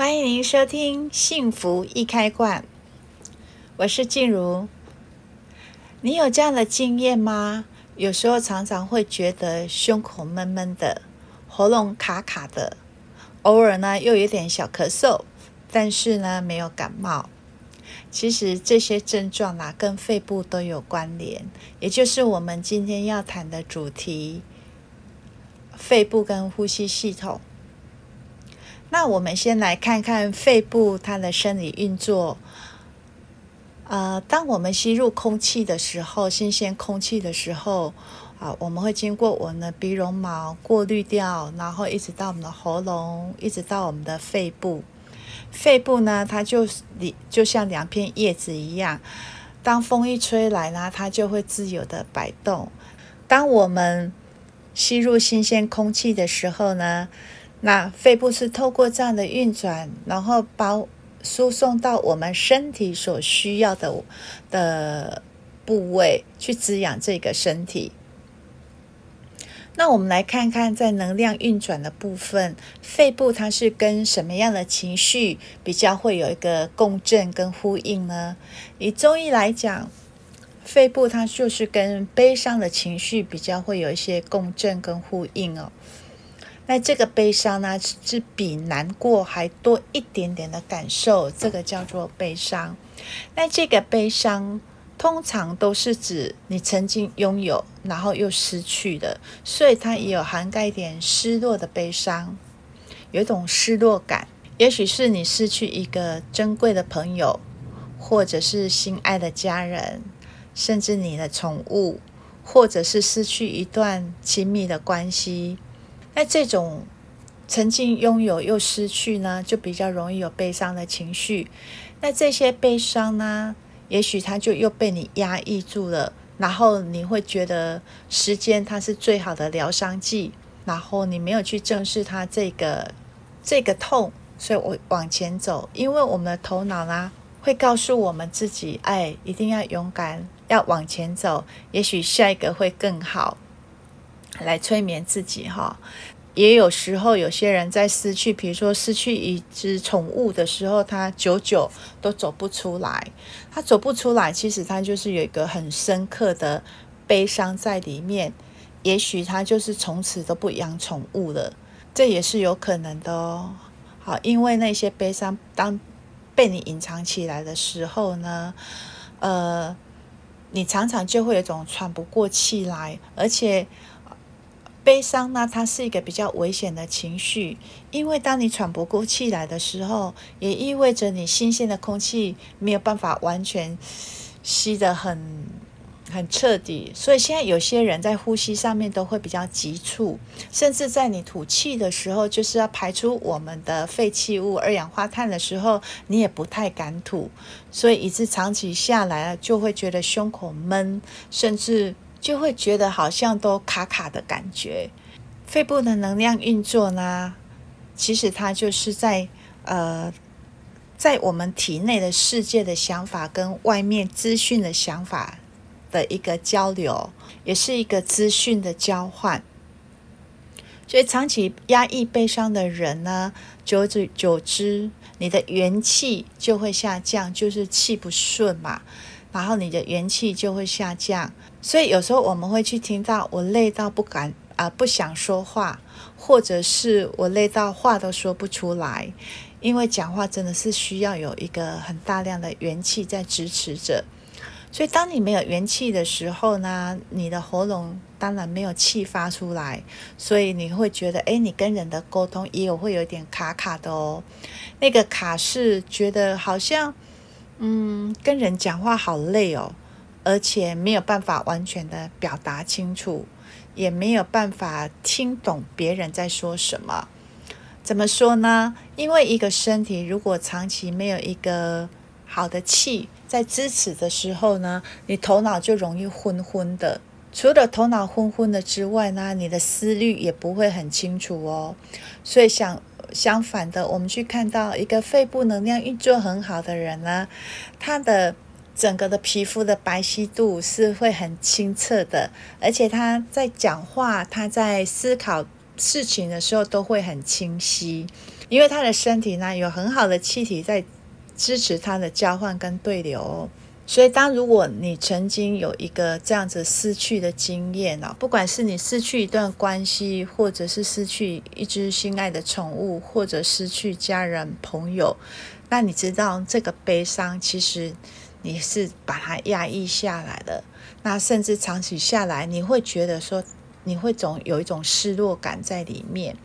欢迎您收听《幸福易开罐》，我是静茹。你有这样的经验吗？有时候常常会觉得胸口闷闷的，喉咙卡卡的，偶尔呢又有点小咳嗽，但是呢没有感冒。其实这些症状啊跟肺部都有关联，也就是我们今天要谈的主题——肺部跟呼吸系统。那我们先来看看肺部它的生理运作。呃，当我们吸入空气的时候，新鲜空气的时候，啊，我们会经过我们的鼻绒毛过滤掉，然后一直到我们的喉咙，一直到我们的肺部。肺部呢，它就是你就像两片叶子一样，当风一吹来呢，它就会自由的摆动。当我们吸入新鲜空气的时候呢，那肺部是透过这样的运转，然后把输送到我们身体所需要的的部位去滋养这个身体。那我们来看看，在能量运转的部分，肺部它是跟什么样的情绪比较会有一个共振跟呼应呢？以中医来讲，肺部它就是跟悲伤的情绪比较会有一些共振跟呼应哦。那这个悲伤呢，是比难过还多一点点的感受，这个叫做悲伤。那这个悲伤通常都是指你曾经拥有，然后又失去的，所以它也有涵盖一点失落的悲伤，有一种失落感。也许是你失去一个珍贵的朋友，或者是心爱的家人，甚至你的宠物，或者是失去一段亲密的关系。那这种曾经拥有又失去呢，就比较容易有悲伤的情绪。那这些悲伤呢，也许它就又被你压抑住了，然后你会觉得时间它是最好的疗伤剂，然后你没有去正视它这个这个痛，所以我往前走，因为我们的头脑呢会告诉我们自己，哎，一定要勇敢，要往前走，也许下一个会更好。来催眠自己哈，也有时候有些人在失去，比如说失去一只宠物的时候，他久久都走不出来。他走不出来，其实他就是有一个很深刻的悲伤在里面。也许他就是从此都不养宠物了，这也是有可能的哦。好，因为那些悲伤当被你隐藏起来的时候呢，呃，你常常就会有种喘不过气来，而且。悲伤呢，它是一个比较危险的情绪，因为当你喘不过气来的时候，也意味着你新鲜的空气没有办法完全吸得很很彻底。所以现在有些人在呼吸上面都会比较急促，甚至在你吐气的时候，就是要排出我们的废弃物、二氧化碳的时候，你也不太敢吐，所以一直长期下来了，就会觉得胸口闷，甚至。就会觉得好像都卡卡的感觉。肺部的能量运作呢，其实它就是在呃，在我们体内的世界的想法跟外面资讯的想法的一个交流，也是一个资讯的交换。所以长期压抑悲伤的人呢，久之久之，你的元气就会下降，就是气不顺嘛。然后你的元气就会下降，所以有时候我们会去听到我累到不敢啊、不想说话，或者是我累到话都说不出来，因为讲话真的是需要有一个很大量的元气在支持着。所以当你没有元气的时候呢，你的喉咙当然没有气发出来，所以你会觉得，哎，你跟人的沟通也有会有点卡卡的哦。那个卡是觉得好像。嗯，跟人讲话好累哦，而且没有办法完全的表达清楚，也没有办法听懂别人在说什么。怎么说呢？因为一个身体如果长期没有一个好的气在支持的时候呢，你头脑就容易昏昏的。除了头脑昏昏的之外呢，你的思虑也不会很清楚哦。所以想。相反的，我们去看到一个肺部能量运作很好的人呢，他的整个的皮肤的白皙度是会很清澈的，而且他在讲话、他在思考事情的时候都会很清晰。因为他的身体呢有很好的气体在支持他的交换跟对流。所以，当如果你曾经有一个这样子失去的经验啊，不管是你失去一段关系，或者是失去一只心爱的宠物，或者失去家人朋友，那你知道这个悲伤其实你是把它压抑下来的。那甚至长期下来，你会觉得说，你会总有一种失落感在里面。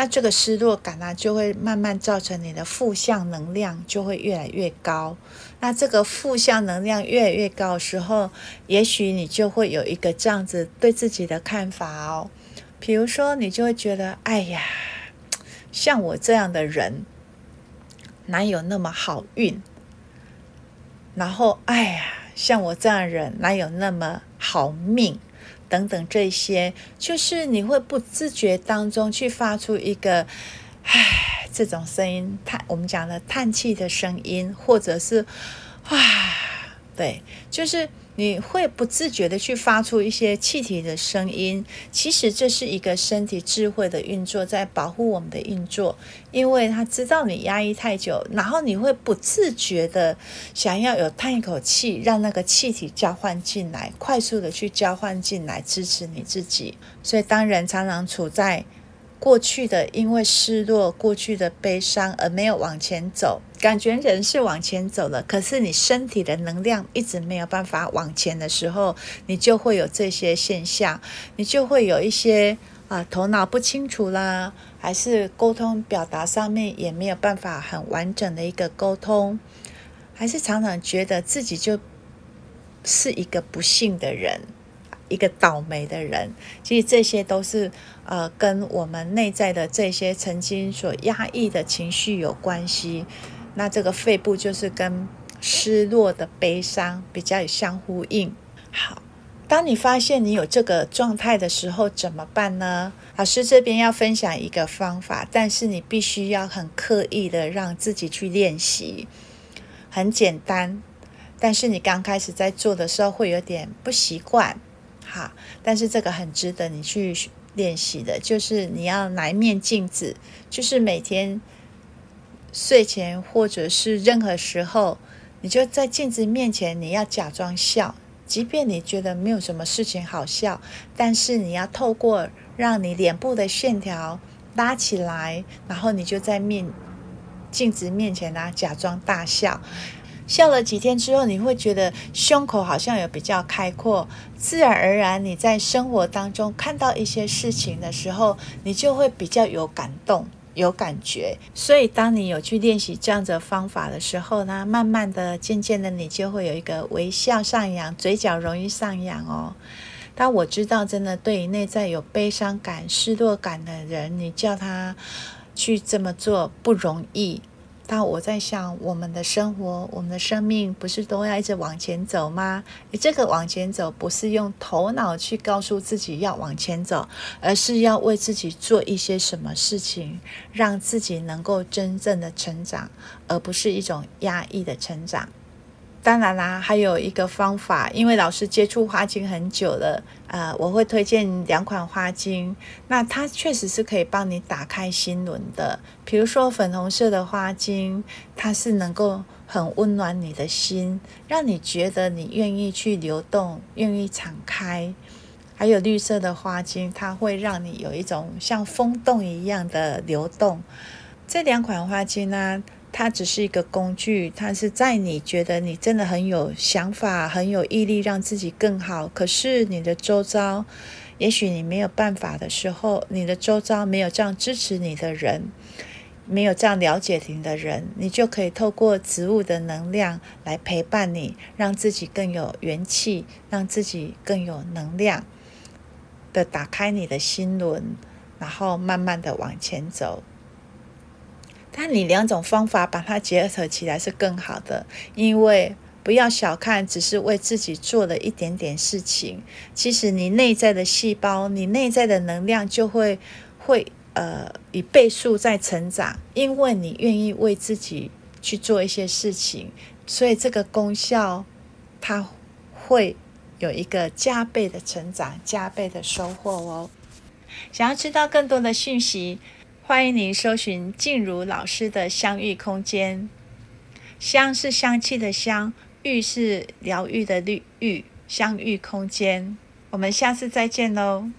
那这个失落感呢、就会慢慢造成你的负向能量就会越来越高。那这个负向能量越来越高的时候，也许你就会有一个这样子对自己的看法哦。比如说，你就会觉得，哎呀，像我这样的人，哪有那么好运？然后，哎呀，像我这样的人，哪有那么好命？等等，这些就是你会不自觉当中去发出一个“唉”这种声音，叹我们讲的叹气的声音，或者是“哇”，对，就是。你会不自觉的去发出一些气体的声音，其实这是一个身体智慧的运作，在保护我们的运作，因为他知道你压抑太久，然后你会不自觉的想要有叹一口气，让那个气体交换进来，快速的去交换进来，支持你自己。所以当人常常处在过去的因为失落、过去的悲伤而没有往前走，感觉人是往前走了，可是你身体的能量一直没有办法往前的时候，你就会有这些现象，你就会有一些啊头脑不清楚啦，还是沟通表达上面也没有办法很完整的一个沟通，还是常常觉得自己就是一个不幸的人。一个倒霉的人，其实这些都是呃跟我们内在的这些曾经所压抑的情绪有关系。那这个肺部就是跟失落的悲伤比较有相呼应。好，当你发现你有这个状态的时候，怎么办呢？老师这边要分享一个方法，但是你必须要很刻意的让自己去练习。很简单，但是你刚开始在做的时候会有点不习惯。好，但是这个很值得你去练习的，就是你要拿一面镜子，就是每天睡前或者是任何时候，你就在镜子面前，你要假装笑，即便你觉得没有什么事情好笑，但是你要透过让你脸部的线条拉起来，然后你就在面镜子面前呢，假装大笑。笑了几天之后，你会觉得胸口好像有比较开阔，自然而然你在生活当中看到一些事情的时候，你就会比较有感动、有感觉。所以，当你有去练习这样子的方法的时候呢，慢慢的、渐渐的，你就会有一个微笑上扬，嘴角容易上扬哦。但我知道，真的对于内在有悲伤感、失落感的人，你叫他去这么做不容易。那我在想，我们的生活，我们的生命，不是都要一直往前走吗？你这个往前走，不是用头脑去告诉自己要往前走，而是要为自己做一些什么事情，让自己能够真正的成长，而不是一种压抑的成长。当然啦，还有一个方法，因为老师接触花精很久了，呃，我会推荐两款花精。那它确实是可以帮你打开心轮的。比如说粉红色的花精，它是能够很温暖你的心，让你觉得你愿意去流动，愿意敞开。还有绿色的花精，它会让你有一种像风动一样的流动。这两款花精呢，它只是一个工具，它是在你觉得你真的很有想法、很有毅力，让自己更好。可是你的周遭，也许你没有办法的时候，你的周遭没有这样支持你的人，没有这样了解你的人，你就可以透过植物的能量来陪伴你，让自己更有元气，让自己更有能量的打开你的心轮，然后慢慢的往前走。那你两种方法把它结合起来是更好的，因为不要小看只是为自己做了一点点事情，其实你内在的细胞，你内在的能量就会会呃以倍数在成长，因为你愿意为自己去做一些事情，所以这个功效它会有一个加倍的成长，加倍的收获哦。想要知道更多的讯息。欢迎您搜寻静茹老师的相遇空间。香是香气的香，愈是疗愈的愈，香愈空间。我们下次再见喽。